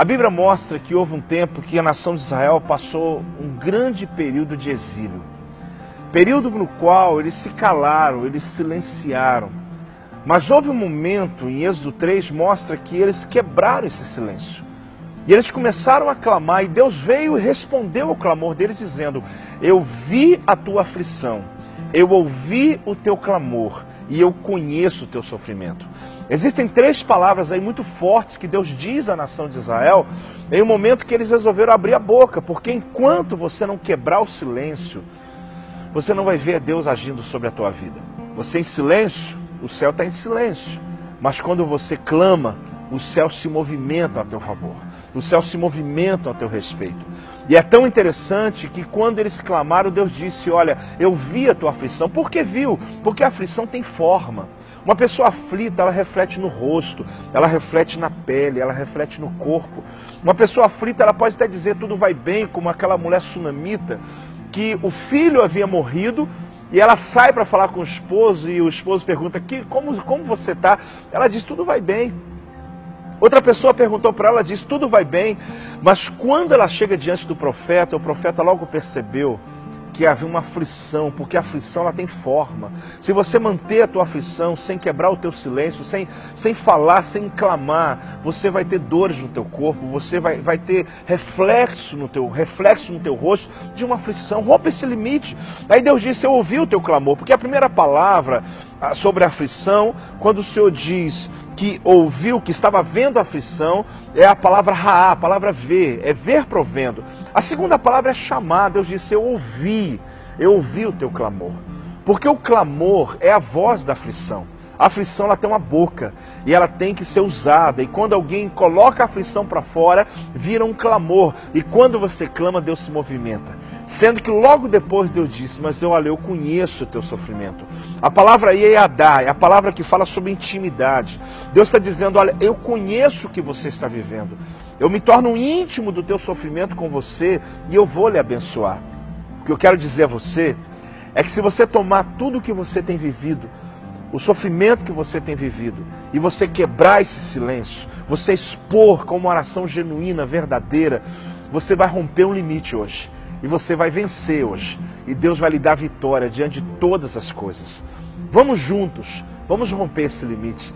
A Bíblia mostra que houve um tempo que a nação de Israel passou um grande período de exílio. Período no qual eles se calaram, eles silenciaram. Mas houve um momento, em Êxodo 3, mostra que eles quebraram esse silêncio. E eles começaram a clamar, e Deus veio e respondeu ao clamor deles, dizendo: Eu vi a tua aflição, eu ouvi o teu clamor, e eu conheço o teu sofrimento. Existem três palavras aí muito fortes que Deus diz à nação de Israel em um momento que eles resolveram abrir a boca, porque enquanto você não quebrar o silêncio, você não vai ver Deus agindo sobre a tua vida. Você em silêncio, o céu está em silêncio. Mas quando você clama, o céu se movimenta a teu favor. O céu se movimenta a teu respeito. E é tão interessante que quando eles clamaram, Deus disse: Olha, eu vi a tua aflição. Por que viu? Porque a aflição tem forma. Uma pessoa aflita, ela reflete no rosto, ela reflete na pele, ela reflete no corpo. Uma pessoa aflita, ela pode até dizer tudo vai bem, como aquela mulher sunamita, que o filho havia morrido e ela sai para falar com o esposo e o esposo pergunta: que, como, como você está? Ela diz: tudo vai bem. Outra pessoa perguntou para ela, diz: tudo vai bem. Mas quando ela chega diante do profeta, o profeta logo percebeu que havia uma aflição, porque a aflição ela tem forma. Se você manter a tua aflição sem quebrar o teu silêncio, sem, sem falar, sem clamar, você vai ter dores no teu corpo, você vai, vai ter reflexo no teu reflexo no teu rosto de uma aflição. Rompa esse limite. Aí Deus disse: Eu ouvi o teu clamor, porque a primeira palavra ah, sobre a aflição, quando o Senhor diz que ouviu, que estava vendo a aflição, é a palavra raá, a palavra ver, é ver provendo. A segunda palavra é chamar, Deus disse, eu ouvi, eu ouvi o teu clamor. Porque o clamor é a voz da aflição. A aflição ela tem uma boca e ela tem que ser usada. E quando alguém coloca a aflição para fora, vira um clamor. E quando você clama, Deus se movimenta. Sendo que logo depois Deus disse: Mas eu, olha, eu conheço o teu sofrimento. A palavra aí é Adá, é a palavra que fala sobre intimidade. Deus está dizendo: Olha, eu conheço o que você está vivendo. Eu me torno íntimo do teu sofrimento com você e eu vou lhe abençoar. O que eu quero dizer a você é que se você tomar tudo o que você tem vivido, o sofrimento que você tem vivido e você quebrar esse silêncio, você expor com uma oração genuína, verdadeira, você vai romper um limite hoje e você vai vencer hoje e Deus vai lhe dar vitória diante de todas as coisas. Vamos juntos, vamos romper esse limite.